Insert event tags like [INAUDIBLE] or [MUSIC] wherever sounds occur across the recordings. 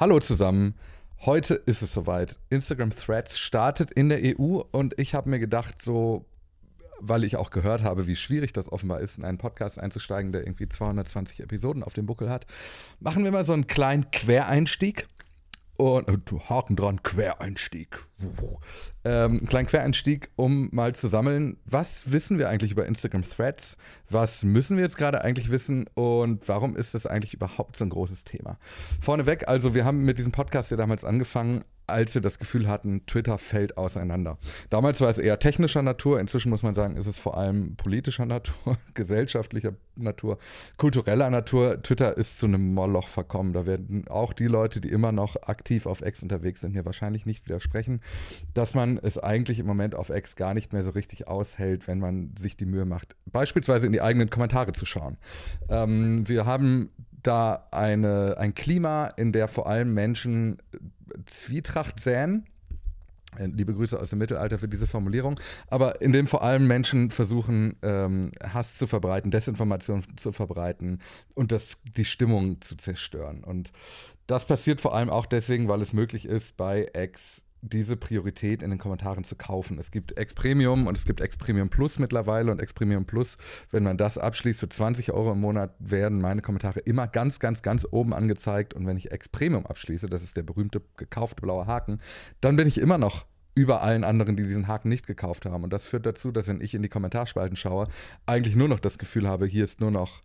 Hallo zusammen. Heute ist es soweit. Instagram Threads startet in der EU und ich habe mir gedacht, so, weil ich auch gehört habe, wie schwierig das offenbar ist, in einen Podcast einzusteigen, der irgendwie 220 Episoden auf dem Buckel hat, machen wir mal so einen kleinen Quereinstieg und äh, Haken dran, Quereinstieg. Ähm, einen kleinen Quereinstieg, um mal zu sammeln, was wissen wir eigentlich über Instagram Threads? Was müssen wir jetzt gerade eigentlich wissen und warum ist das eigentlich überhaupt so ein großes Thema? Vorneweg, also wir haben mit diesem Podcast ja damals angefangen, als wir das Gefühl hatten, Twitter fällt auseinander. Damals war es eher technischer Natur, inzwischen muss man sagen, ist es vor allem politischer Natur, [LAUGHS] gesellschaftlicher Natur, kultureller Natur. Twitter ist zu einem Moloch verkommen. Da werden auch die Leute, die immer noch aktiv auf X unterwegs sind, mir wahrscheinlich nicht widersprechen, dass man es eigentlich im Moment auf X gar nicht mehr so richtig aushält, wenn man sich die Mühe macht, beispielsweise in die eigenen Kommentare zu schauen. Ähm, wir haben da eine, ein Klima, in der vor allem Menschen Zwietracht säen. Äh, liebe Grüße aus dem Mittelalter für diese Formulierung. Aber in dem vor allem Menschen versuchen, ähm, Hass zu verbreiten, Desinformation zu verbreiten und das, die Stimmung zu zerstören. Und das passiert vor allem auch deswegen, weil es möglich ist, bei Ex diese Priorität in den Kommentaren zu kaufen. Es gibt X Premium und es gibt X Premium Plus mittlerweile und X Premium Plus, wenn man das abschließt, für 20 Euro im Monat werden meine Kommentare immer ganz, ganz, ganz oben angezeigt und wenn ich X Premium abschließe, das ist der berühmte gekaufte blaue Haken, dann bin ich immer noch über allen anderen, die diesen Haken nicht gekauft haben. Und das führt dazu, dass wenn ich in die Kommentarspalten schaue, eigentlich nur noch das Gefühl habe, hier ist nur noch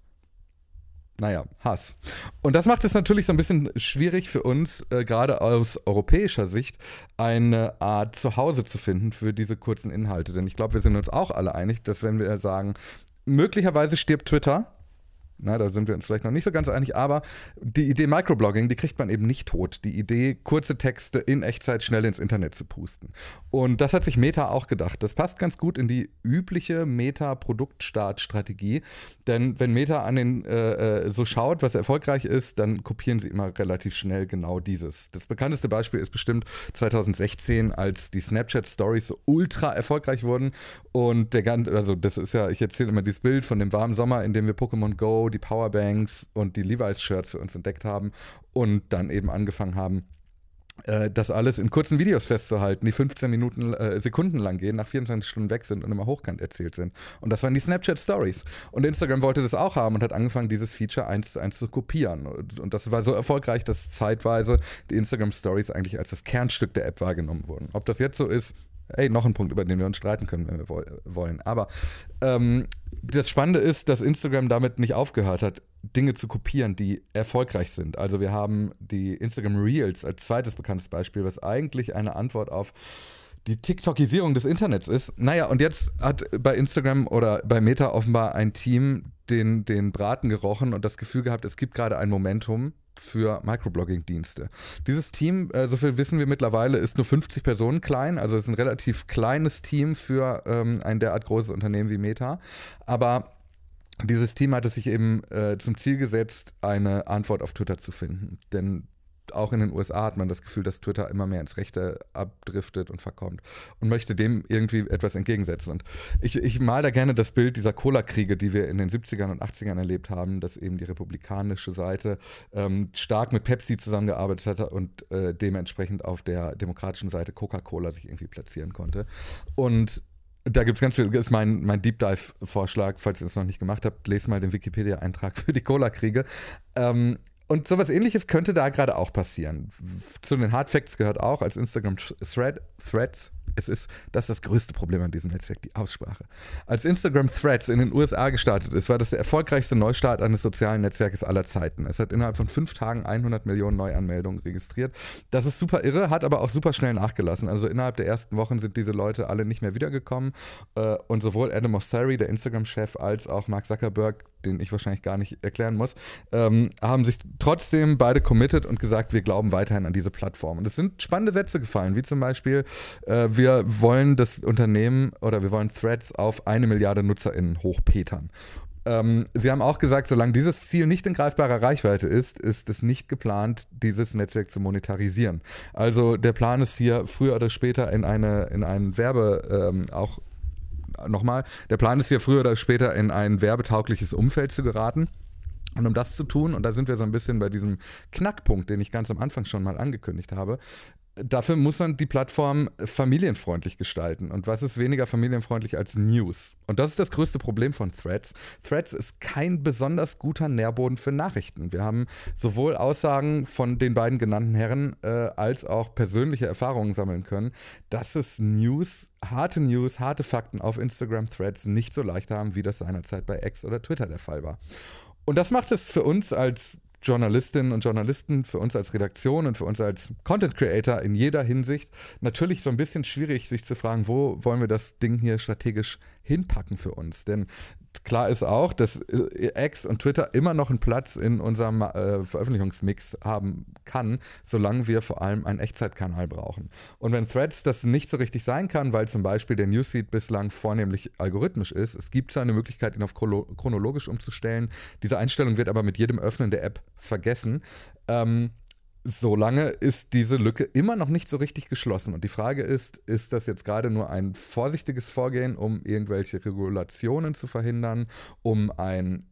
naja, Hass. Und das macht es natürlich so ein bisschen schwierig für uns, äh, gerade aus europäischer Sicht, eine Art Zuhause zu finden für diese kurzen Inhalte. Denn ich glaube, wir sind uns auch alle einig, dass wenn wir sagen, möglicherweise stirbt Twitter, na, da sind wir uns vielleicht noch nicht so ganz einig, aber die Idee Microblogging, die kriegt man eben nicht tot. Die Idee, kurze Texte in Echtzeit schnell ins Internet zu pusten. Und das hat sich Meta auch gedacht. Das passt ganz gut in die übliche Meta-Produktstartstrategie. Denn wenn Meta an den äh, äh so schaut, was erfolgreich ist, dann kopieren sie immer relativ schnell genau dieses. Das bekannteste Beispiel ist bestimmt 2016, als die Snapchat Stories so ultra erfolgreich wurden. Und der ganze, also das ist ja, ich erzähle immer dieses Bild von dem warmen Sommer, in dem wir Pokémon Go die Powerbanks und die Levi's-Shirts für uns entdeckt haben und dann eben angefangen haben, äh, das alles in kurzen Videos festzuhalten, die 15 Minuten, äh, Sekunden lang gehen, nach 24 Stunden weg sind und immer hochkant erzählt sind. Und das waren die Snapchat Stories. Und Instagram wollte das auch haben und hat angefangen, dieses Feature eins zu eins zu kopieren. Und, und das war so erfolgreich, dass zeitweise die Instagram Stories eigentlich als das Kernstück der App wahrgenommen wurden. Ob das jetzt so ist, Ey, noch ein Punkt, über den wir uns streiten können, wenn wir wollen. Aber ähm, das Spannende ist, dass Instagram damit nicht aufgehört hat, Dinge zu kopieren, die erfolgreich sind. Also wir haben die Instagram Reels als zweites bekanntes Beispiel, was eigentlich eine Antwort auf die TikTokisierung des Internets ist. Naja, und jetzt hat bei Instagram oder bei Meta offenbar ein Team den, den Braten gerochen und das Gefühl gehabt, es gibt gerade ein Momentum, für Microblogging-Dienste. Dieses Team, äh, so viel wissen wir mittlerweile, ist nur 50 Personen klein, also ist ein relativ kleines Team für ähm, ein derart großes Unternehmen wie Meta. Aber dieses Team hat es sich eben äh, zum Ziel gesetzt, eine Antwort auf Twitter zu finden. Denn auch in den USA hat man das Gefühl, dass Twitter immer mehr ins Rechte abdriftet und verkommt und möchte dem irgendwie etwas entgegensetzen. Und ich, ich mal da gerne das Bild dieser Cola-Kriege, die wir in den 70ern und 80ern erlebt haben, dass eben die republikanische Seite ähm, stark mit Pepsi zusammengearbeitet hat und äh, dementsprechend auf der demokratischen Seite Coca-Cola sich irgendwie platzieren konnte. Und da gibt es ganz viel, ist mein, mein Deep Dive-Vorschlag, falls ihr es noch nicht gemacht habt, lest mal den Wikipedia-Eintrag für die Cola-Kriege. Ähm, und sowas ähnliches könnte da gerade auch passieren. Zu den Hard Facts gehört auch als Instagram Thread, Threads es ist, das ist das größte Problem an diesem Netzwerk, die Aussprache. Als Instagram Threads in den USA gestartet ist, war das der erfolgreichste Neustart eines sozialen Netzwerkes aller Zeiten. Es hat innerhalb von fünf Tagen 100 Millionen Neuanmeldungen registriert. Das ist super irre, hat aber auch super schnell nachgelassen. Also innerhalb der ersten Wochen sind diese Leute alle nicht mehr wiedergekommen. Äh, und sowohl Adam Mosseri, der Instagram-Chef, als auch Mark Zuckerberg, den ich wahrscheinlich gar nicht erklären muss, ähm, haben sich trotzdem beide committed und gesagt, wir glauben weiterhin an diese Plattform. Und es sind spannende Sätze gefallen, wie zum Beispiel, äh, wir wollen das Unternehmen oder wir wollen Threads auf eine Milliarde NutzerInnen hochpetern. Ähm, sie haben auch gesagt, solange dieses Ziel nicht in greifbarer Reichweite ist, ist es nicht geplant, dieses Netzwerk zu monetarisieren. Also der Plan ist hier früher oder später in eine in einen Werbe ähm, auch nochmal, der Plan ist hier früher oder später in ein werbetaugliches Umfeld zu geraten. Und um das zu tun, und da sind wir so ein bisschen bei diesem Knackpunkt, den ich ganz am Anfang schon mal angekündigt habe, dafür muss man die Plattform familienfreundlich gestalten. Und was ist weniger familienfreundlich als News? Und das ist das größte Problem von Threads. Threads ist kein besonders guter Nährboden für Nachrichten. Wir haben sowohl Aussagen von den beiden genannten Herren äh, als auch persönliche Erfahrungen sammeln können, dass es News, harte News, harte Fakten auf Instagram Threads nicht so leicht haben, wie das seinerzeit bei X oder Twitter der Fall war. Und das macht es für uns als Journalistinnen und Journalisten, für uns als Redaktion und für uns als Content Creator in jeder Hinsicht natürlich so ein bisschen schwierig, sich zu fragen, wo wollen wir das Ding hier strategisch hinpacken für uns? Denn klar ist auch, dass äh, X und Twitter immer noch einen Platz in unserem äh, Veröffentlichungsmix haben kann, solange wir vor allem einen Echtzeitkanal brauchen. Und wenn Threads das nicht so richtig sein kann, weil zum Beispiel der Newsfeed bislang vornehmlich algorithmisch ist, es gibt zwar eine Möglichkeit, ihn auf chronologisch umzustellen, diese Einstellung wird aber mit jedem Öffnen der App vergessen. Ähm, solange ist diese Lücke immer noch nicht so richtig geschlossen. Und die Frage ist, ist das jetzt gerade nur ein vorsichtiges Vorgehen, um irgendwelche Regulationen zu verhindern, um ein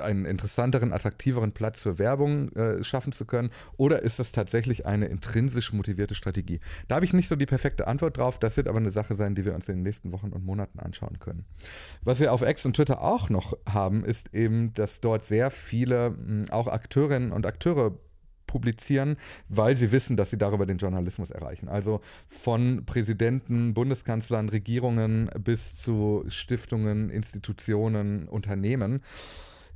einen interessanteren, attraktiveren Platz für Werbung äh, schaffen zu können? Oder ist das tatsächlich eine intrinsisch motivierte Strategie? Da habe ich nicht so die perfekte Antwort drauf. Das wird aber eine Sache sein, die wir uns in den nächsten Wochen und Monaten anschauen können. Was wir auf X und Twitter auch noch haben, ist eben, dass dort sehr viele auch Akteurinnen und Akteure publizieren, weil sie wissen, dass sie darüber den Journalismus erreichen. Also von Präsidenten, Bundeskanzlern, Regierungen bis zu Stiftungen, Institutionen, Unternehmen.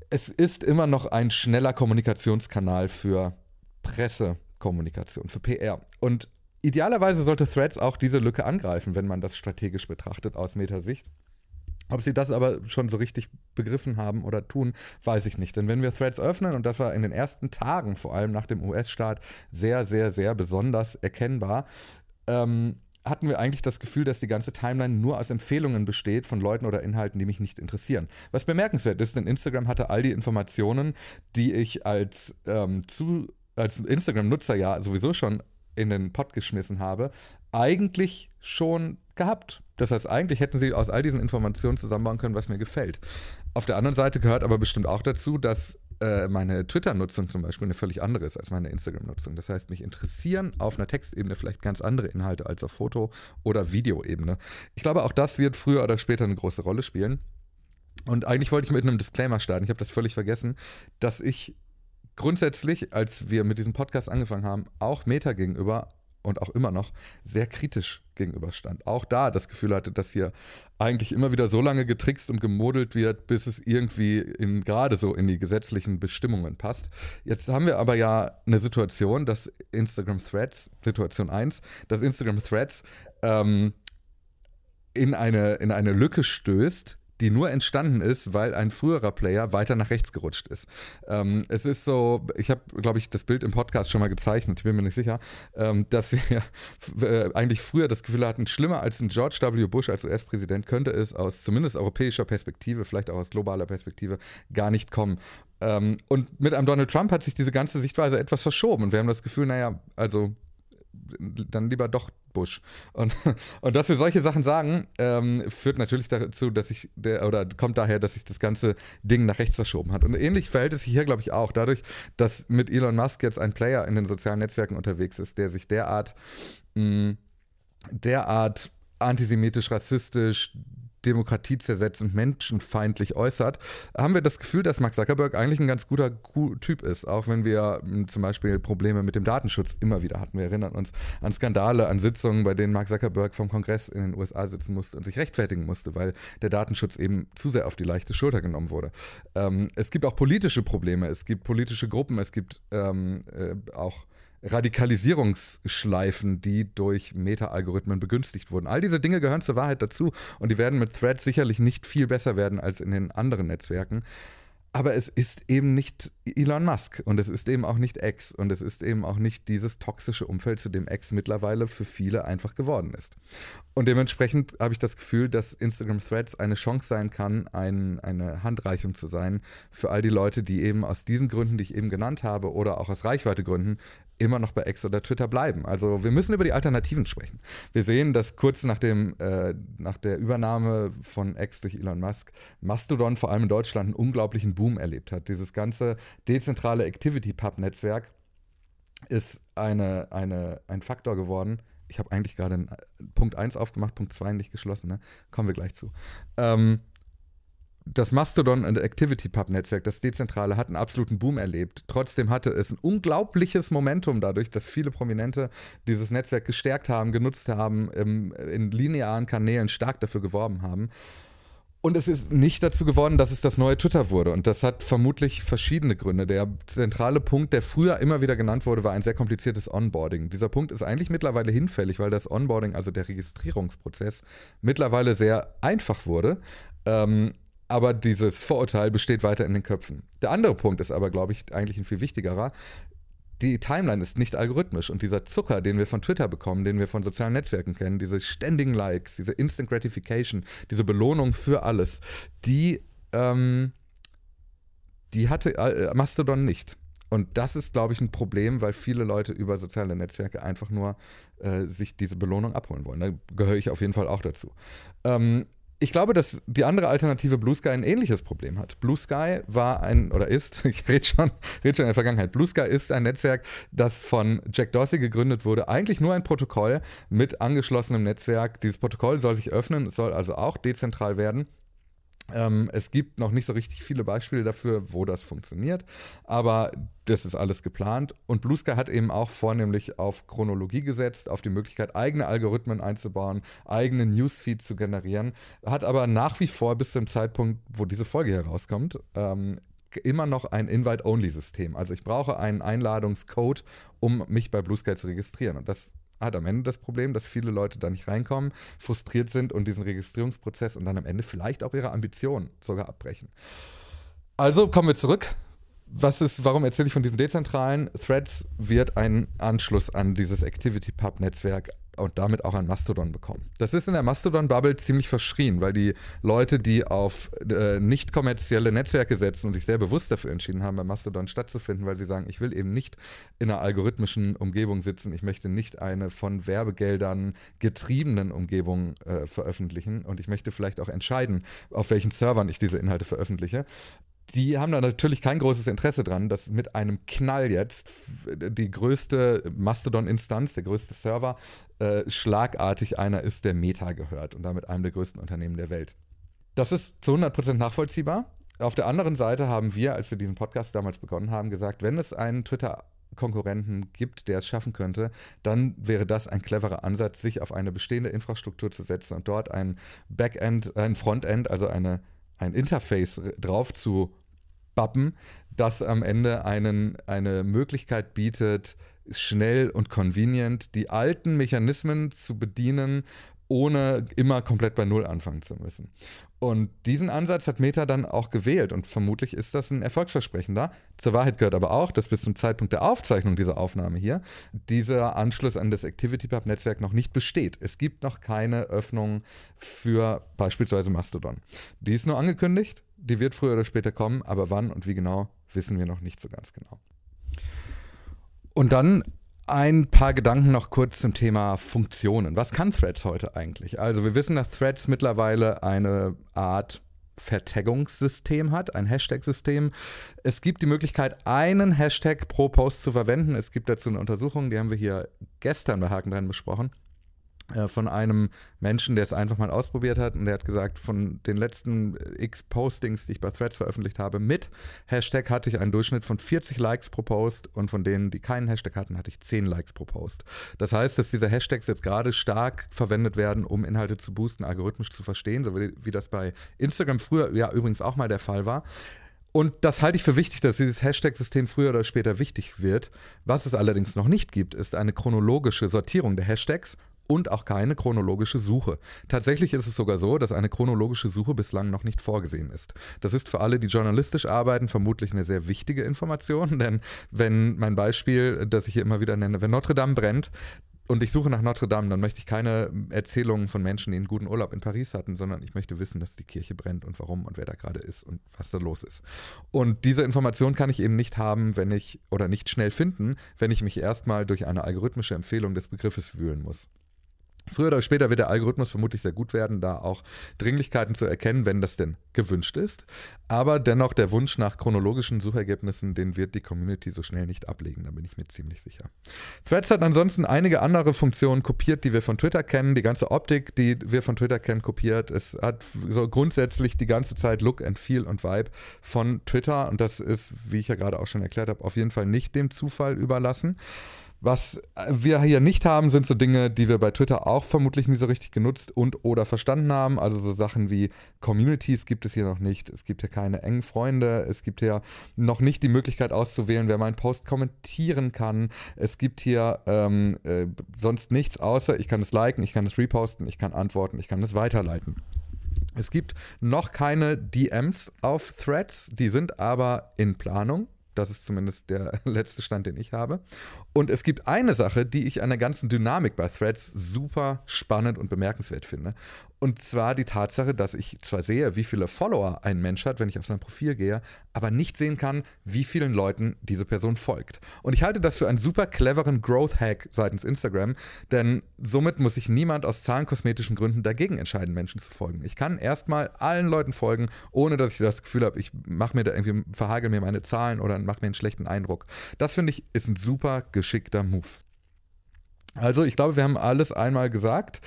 Es ist immer noch ein schneller Kommunikationskanal für Pressekommunikation, für PR. Und idealerweise sollte Threads auch diese Lücke angreifen, wenn man das strategisch betrachtet aus Metasicht. Ob sie das aber schon so richtig begriffen haben oder tun, weiß ich nicht. Denn wenn wir Threads öffnen, und das war in den ersten Tagen, vor allem nach dem US-Start, sehr, sehr, sehr besonders erkennbar, ähm, hatten wir eigentlich das Gefühl, dass die ganze Timeline nur aus Empfehlungen besteht von Leuten oder Inhalten, die mich nicht interessieren. Was bemerkenswert ist, denn Instagram hatte all die Informationen, die ich als, ähm, als Instagram-Nutzer ja sowieso schon in den Pod geschmissen habe, eigentlich schon gehabt. Das heißt, eigentlich hätten sie aus all diesen Informationen zusammenbauen können, was mir gefällt. Auf der anderen Seite gehört aber bestimmt auch dazu, dass äh, meine Twitter-Nutzung zum Beispiel eine völlig andere ist als meine Instagram-Nutzung. Das heißt, mich interessieren auf einer Textebene vielleicht ganz andere Inhalte als auf Foto- oder Videoebene. Ich glaube, auch das wird früher oder später eine große Rolle spielen. Und eigentlich wollte ich mit einem Disclaimer starten. Ich habe das völlig vergessen, dass ich grundsätzlich, als wir mit diesem Podcast angefangen haben, auch Meta gegenüber und auch immer noch sehr kritisch gegenüberstand. Auch da das Gefühl hatte, dass hier eigentlich immer wieder so lange getrickst und gemodelt wird, bis es irgendwie in, gerade so in die gesetzlichen Bestimmungen passt. Jetzt haben wir aber ja eine Situation, dass Instagram Threads, Situation 1, dass Instagram Threads ähm, in, eine, in eine Lücke stößt, die nur entstanden ist, weil ein früherer Player weiter nach rechts gerutscht ist. Ähm, es ist so, ich habe, glaube ich, das Bild im Podcast schon mal gezeichnet, ich bin mir nicht sicher, ähm, dass wir [LAUGHS] äh, eigentlich früher das Gefühl hatten, schlimmer als ein George W. Bush als US-Präsident könnte es aus zumindest europäischer Perspektive, vielleicht auch aus globaler Perspektive, gar nicht kommen. Ähm, und mit einem Donald Trump hat sich diese ganze Sichtweise etwas verschoben und wir haben das Gefühl, naja, also dann lieber doch Bush. Und, und dass wir solche Sachen sagen, ähm, führt natürlich dazu, dass sich der, oder kommt daher, dass sich das ganze Ding nach rechts verschoben hat. Und ähnlich verhält es sich hier, glaube ich, auch. Dadurch, dass mit Elon Musk jetzt ein Player in den sozialen Netzwerken unterwegs ist, der sich derart, mh, derart antisemitisch, rassistisch, demokratiezersetzend, menschenfeindlich äußert, haben wir das Gefühl, dass Mark Zuckerberg eigentlich ein ganz guter Typ ist, auch wenn wir hm, zum Beispiel Probleme mit dem Datenschutz immer wieder hatten. Wir erinnern uns an Skandale, an Sitzungen, bei denen Mark Zuckerberg vom Kongress in den USA sitzen musste und sich rechtfertigen musste, weil der Datenschutz eben zu sehr auf die leichte Schulter genommen wurde. Ähm, es gibt auch politische Probleme, es gibt politische Gruppen, es gibt ähm, äh, auch Radikalisierungsschleifen, die durch Meta-Algorithmen begünstigt wurden. All diese Dinge gehören zur Wahrheit dazu und die werden mit Threads sicherlich nicht viel besser werden als in den anderen Netzwerken. Aber es ist eben nicht Elon Musk und es ist eben auch nicht X und es ist eben auch nicht dieses toxische Umfeld, zu dem X mittlerweile für viele einfach geworden ist. Und dementsprechend habe ich das Gefühl, dass Instagram Threads eine Chance sein kann, ein, eine Handreichung zu sein für all die Leute, die eben aus diesen Gründen, die ich eben genannt habe, oder auch aus Reichweitegründen immer noch bei X oder Twitter bleiben. Also wir müssen über die Alternativen sprechen. Wir sehen, dass kurz nach, dem, äh, nach der Übernahme von X durch Elon Musk Mastodon vor allem in Deutschland einen unglaublichen Boom erlebt hat. Dieses ganze dezentrale Activity-Pub-Netzwerk ist eine, eine, ein Faktor geworden. Ich habe eigentlich gerade Punkt 1 aufgemacht, Punkt 2 nicht geschlossen, ne? kommen wir gleich zu. Ähm, das Mastodon und Activity Pub Netzwerk, das dezentrale, hat einen absoluten Boom erlebt. Trotzdem hatte es ein unglaubliches Momentum dadurch, dass viele Prominente dieses Netzwerk gestärkt haben, genutzt haben, im, in linearen Kanälen stark dafür geworben haben. Und es ist nicht dazu geworden, dass es das neue Twitter wurde. Und das hat vermutlich verschiedene Gründe. Der zentrale Punkt, der früher immer wieder genannt wurde, war ein sehr kompliziertes Onboarding. Dieser Punkt ist eigentlich mittlerweile hinfällig, weil das Onboarding, also der Registrierungsprozess, mittlerweile sehr einfach wurde. Ähm, aber dieses Vorurteil besteht weiter in den Köpfen. Der andere Punkt ist aber, glaube ich, eigentlich ein viel wichtigerer. Die Timeline ist nicht algorithmisch und dieser Zucker, den wir von Twitter bekommen, den wir von sozialen Netzwerken kennen, diese ständigen Likes, diese Instant Gratification, diese Belohnung für alles, die, ähm, die hatte äh, Mastodon nicht. Und das ist, glaube ich, ein Problem, weil viele Leute über soziale Netzwerke einfach nur äh, sich diese Belohnung abholen wollen. Da gehöre ich auf jeden Fall auch dazu. Ähm, ich glaube, dass die andere Alternative Blue Sky ein ähnliches Problem hat. Blue Sky war ein, oder ist, [LAUGHS] ich rede schon, red schon in der Vergangenheit, Blue Sky ist ein Netzwerk, das von Jack Dorsey gegründet wurde. Eigentlich nur ein Protokoll mit angeschlossenem Netzwerk. Dieses Protokoll soll sich öffnen, es soll also auch dezentral werden. Ähm, es gibt noch nicht so richtig viele Beispiele dafür, wo das funktioniert, aber das ist alles geplant. Und Blue Sky hat eben auch vornehmlich auf Chronologie gesetzt, auf die Möglichkeit, eigene Algorithmen einzubauen, eigene Newsfeed zu generieren, hat aber nach wie vor bis zum Zeitpunkt, wo diese Folge herauskommt, ähm, immer noch ein Invite-Only-System. Also ich brauche einen Einladungscode, um mich bei Blue Sky zu registrieren. Und das hat am Ende das Problem, dass viele Leute da nicht reinkommen, frustriert sind und diesen Registrierungsprozess und dann am Ende vielleicht auch ihre Ambitionen sogar abbrechen. Also kommen wir zurück. Was ist, warum erzähle ich von diesem dezentralen? Threads wird ein Anschluss an dieses Activity Pub Netzwerk und damit auch ein Mastodon bekommen. Das ist in der Mastodon-Bubble ziemlich verschrien, weil die Leute, die auf äh, nicht kommerzielle Netzwerke setzen und sich sehr bewusst dafür entschieden haben, bei Mastodon stattzufinden, weil sie sagen, ich will eben nicht in einer algorithmischen Umgebung sitzen, ich möchte nicht eine von Werbegeldern getriebenen Umgebung äh, veröffentlichen. Und ich möchte vielleicht auch entscheiden, auf welchen Servern ich diese Inhalte veröffentliche die haben da natürlich kein großes Interesse dran, dass mit einem Knall jetzt die größte Mastodon-Instanz, der größte Server, äh, schlagartig einer ist, der Meta gehört und damit einem der größten Unternehmen der Welt. Das ist zu 100% nachvollziehbar. Auf der anderen Seite haben wir, als wir diesen Podcast damals begonnen haben, gesagt, wenn es einen Twitter Konkurrenten gibt, der es schaffen könnte, dann wäre das ein cleverer Ansatz, sich auf eine bestehende Infrastruktur zu setzen und dort ein Backend, ein Frontend, also eine, ein Interface drauf zu Bappen, das am Ende einen, eine Möglichkeit bietet, schnell und convenient die alten Mechanismen zu bedienen, ohne immer komplett bei Null anfangen zu müssen. Und diesen Ansatz hat Meta dann auch gewählt und vermutlich ist das ein erfolgsversprechender. Zur Wahrheit gehört aber auch, dass bis zum Zeitpunkt der Aufzeichnung dieser Aufnahme hier dieser Anschluss an das ActivityPub-Netzwerk noch nicht besteht. Es gibt noch keine Öffnung für beispielsweise Mastodon. Die ist nur angekündigt, die wird früher oder später kommen, aber wann und wie genau, wissen wir noch nicht so ganz genau. Und dann ein paar Gedanken noch kurz zum Thema Funktionen. Was kann Threads heute eigentlich? Also wir wissen, dass Threads mittlerweile eine Art Vertaggungssystem hat, ein Hashtag-System. Es gibt die Möglichkeit, einen Hashtag pro Post zu verwenden. Es gibt dazu eine Untersuchung, die haben wir hier gestern bei Haken dran besprochen. Äh, von einem Menschen, der es einfach mal ausprobiert hat und der hat gesagt, von den letzten x Postings, die ich bei Threads veröffentlicht habe, mit Hashtag hatte ich einen Durchschnitt von 40 Likes pro Post und von denen, die keinen Hashtag hatten, hatte ich 10 Likes pro Post. Das heißt, dass diese Hashtags jetzt gerade stark verwendet werden, um Inhalte zu boosten, algorithmisch zu verstehen, so wie, wie das bei Instagram früher ja übrigens auch mal der Fall war. Und das halte ich für wichtig, dass dieses Hashtag-System früher oder später wichtig wird. Was es allerdings noch nicht gibt, ist eine chronologische Sortierung der Hashtags und auch keine chronologische Suche. Tatsächlich ist es sogar so, dass eine chronologische Suche bislang noch nicht vorgesehen ist. Das ist für alle, die journalistisch arbeiten, vermutlich eine sehr wichtige Information, [LAUGHS] denn wenn mein Beispiel, das ich hier immer wieder nenne, wenn Notre Dame brennt, und ich suche nach Notre Dame, dann möchte ich keine Erzählungen von Menschen, die einen guten Urlaub in Paris hatten, sondern ich möchte wissen, dass die Kirche brennt und warum und wer da gerade ist und was da los ist. Und diese Information kann ich eben nicht haben, wenn ich oder nicht schnell finden, wenn ich mich erstmal durch eine algorithmische Empfehlung des Begriffes wühlen muss. Früher oder später wird der Algorithmus vermutlich sehr gut werden, da auch Dringlichkeiten zu erkennen, wenn das denn gewünscht ist. Aber dennoch der Wunsch nach chronologischen Suchergebnissen, den wird die Community so schnell nicht ablegen, da bin ich mir ziemlich sicher. Threads hat ansonsten einige andere Funktionen kopiert, die wir von Twitter kennen. Die ganze Optik, die wir von Twitter kennen, kopiert. Es hat so grundsätzlich die ganze Zeit Look and Feel und Vibe von Twitter und das ist, wie ich ja gerade auch schon erklärt habe, auf jeden Fall nicht dem Zufall überlassen. Was wir hier nicht haben, sind so Dinge, die wir bei Twitter auch vermutlich nie so richtig genutzt und oder verstanden haben. Also so Sachen wie Communities gibt es hier noch nicht. Es gibt hier keine engen Freunde. Es gibt hier noch nicht die Möglichkeit auszuwählen, wer meinen Post kommentieren kann. Es gibt hier ähm, äh, sonst nichts außer, ich kann es liken, ich kann es reposten, ich kann antworten, ich kann es weiterleiten. Es gibt noch keine DMs auf Threads, die sind aber in Planung. Das ist zumindest der [LAUGHS] letzte Stand, den ich habe. Und es gibt eine Sache, die ich an der ganzen Dynamik bei Threads super spannend und bemerkenswert finde. Und zwar die Tatsache, dass ich zwar sehe, wie viele Follower ein Mensch hat, wenn ich auf sein Profil gehe, aber nicht sehen kann, wie vielen Leuten diese Person folgt. Und ich halte das für einen super cleveren Growth-Hack seitens Instagram, denn somit muss sich niemand aus zahlenkosmetischen Gründen dagegen entscheiden, Menschen zu folgen. Ich kann erstmal allen Leuten folgen, ohne dass ich das Gefühl habe, ich mache mir da irgendwie, verhagel mir meine Zahlen oder mache mir einen schlechten Eindruck. Das finde ich ist ein super geschickter Move. Also, ich glaube, wir haben alles einmal gesagt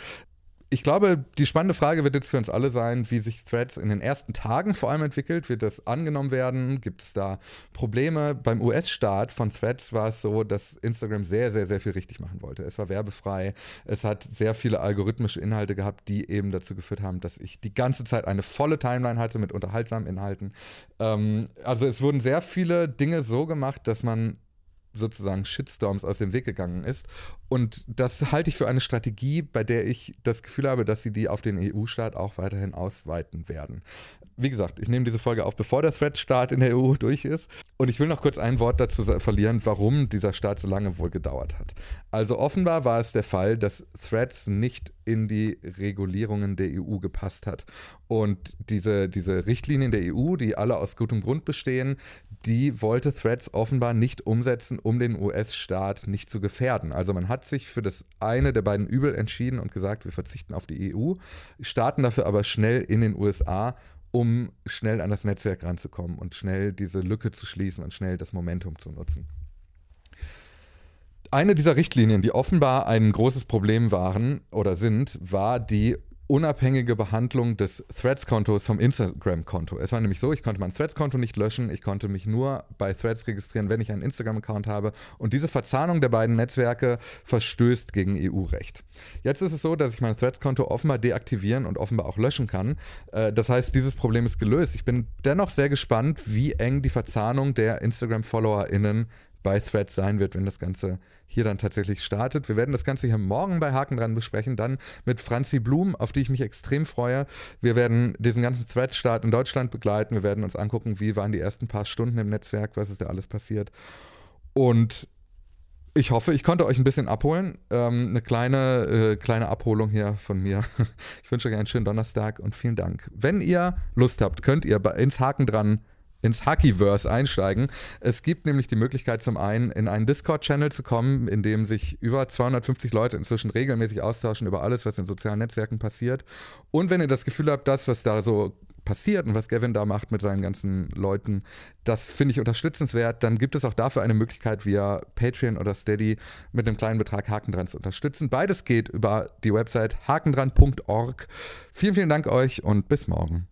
ich glaube, die spannende Frage wird jetzt für uns alle sein, wie sich Threads in den ersten Tagen vor allem entwickelt. Wird das angenommen werden? Gibt es da Probleme? Beim US-Start von Threads war es so, dass Instagram sehr, sehr, sehr viel richtig machen wollte. Es war werbefrei. Es hat sehr viele algorithmische Inhalte gehabt, die eben dazu geführt haben, dass ich die ganze Zeit eine volle Timeline hatte mit unterhaltsamen Inhalten. Ähm, also es wurden sehr viele Dinge so gemacht, dass man sozusagen Shitstorms aus dem Weg gegangen ist. Und das halte ich für eine Strategie, bei der ich das Gefühl habe, dass sie die auf den EU-Staat auch weiterhin ausweiten werden. Wie gesagt, ich nehme diese Folge auf, bevor der Thread-Start in der EU durch ist. Und ich will noch kurz ein Wort dazu verlieren, warum dieser Start so lange wohl gedauert hat. Also offenbar war es der Fall, dass Threads nicht in die Regulierungen der EU gepasst hat. Und diese, diese Richtlinien der EU, die alle aus gutem Grund bestehen, die wollte Threads offenbar nicht umsetzen, um den US-Staat nicht zu gefährden. Also man hat sich für das eine der beiden Übel entschieden und gesagt, wir verzichten auf die EU, starten dafür aber schnell in den USA, um schnell an das Netzwerk ranzukommen und schnell diese Lücke zu schließen und schnell das Momentum zu nutzen. Eine dieser Richtlinien, die offenbar ein großes Problem waren oder sind, war die unabhängige Behandlung des Threads-Kontos vom Instagram-Konto. Es war nämlich so, ich konnte mein Threads-Konto nicht löschen, ich konnte mich nur bei Threads registrieren, wenn ich einen Instagram-Account habe. Und diese Verzahnung der beiden Netzwerke verstößt gegen EU-Recht. Jetzt ist es so, dass ich mein Threads-Konto offenbar deaktivieren und offenbar auch löschen kann. Äh, das heißt, dieses Problem ist gelöst. Ich bin dennoch sehr gespannt, wie eng die Verzahnung der Instagram-FollowerInnen bei Threads sein wird, wenn das Ganze hier dann tatsächlich startet. Wir werden das Ganze hier morgen bei Haken dran besprechen, dann mit Franzi Blum, auf die ich mich extrem freue. Wir werden diesen ganzen Thread-Start in Deutschland begleiten. Wir werden uns angucken, wie waren die ersten paar Stunden im Netzwerk, was ist da alles passiert. Und ich hoffe, ich konnte euch ein bisschen abholen. Ähm, eine kleine, äh, kleine Abholung hier von mir. [LAUGHS] Ich wünsche euch einen schönen Donnerstag und vielen Dank. Wenn ihr Lust habt, könnt ihr ins Haken dran ins Hackyverse einsteigen. Es gibt nämlich die Möglichkeit, zum einen in einen Discord-Channel zu kommen, in dem sich über 250 Leute inzwischen regelmäßig austauschen über alles, was in sozialen Netzwerken passiert. Und wenn ihr das Gefühl habt, das, was da so passiert und was Gavin da macht mit seinen ganzen Leuten, das finde ich unterstützenswert. Dann gibt es auch dafür eine Möglichkeit, via Patreon oder Steady mit einem kleinen Betrag Hakendran zu unterstützen. Beides geht über die Website hakendran.org. Vielen, vielen Dank euch und bis morgen.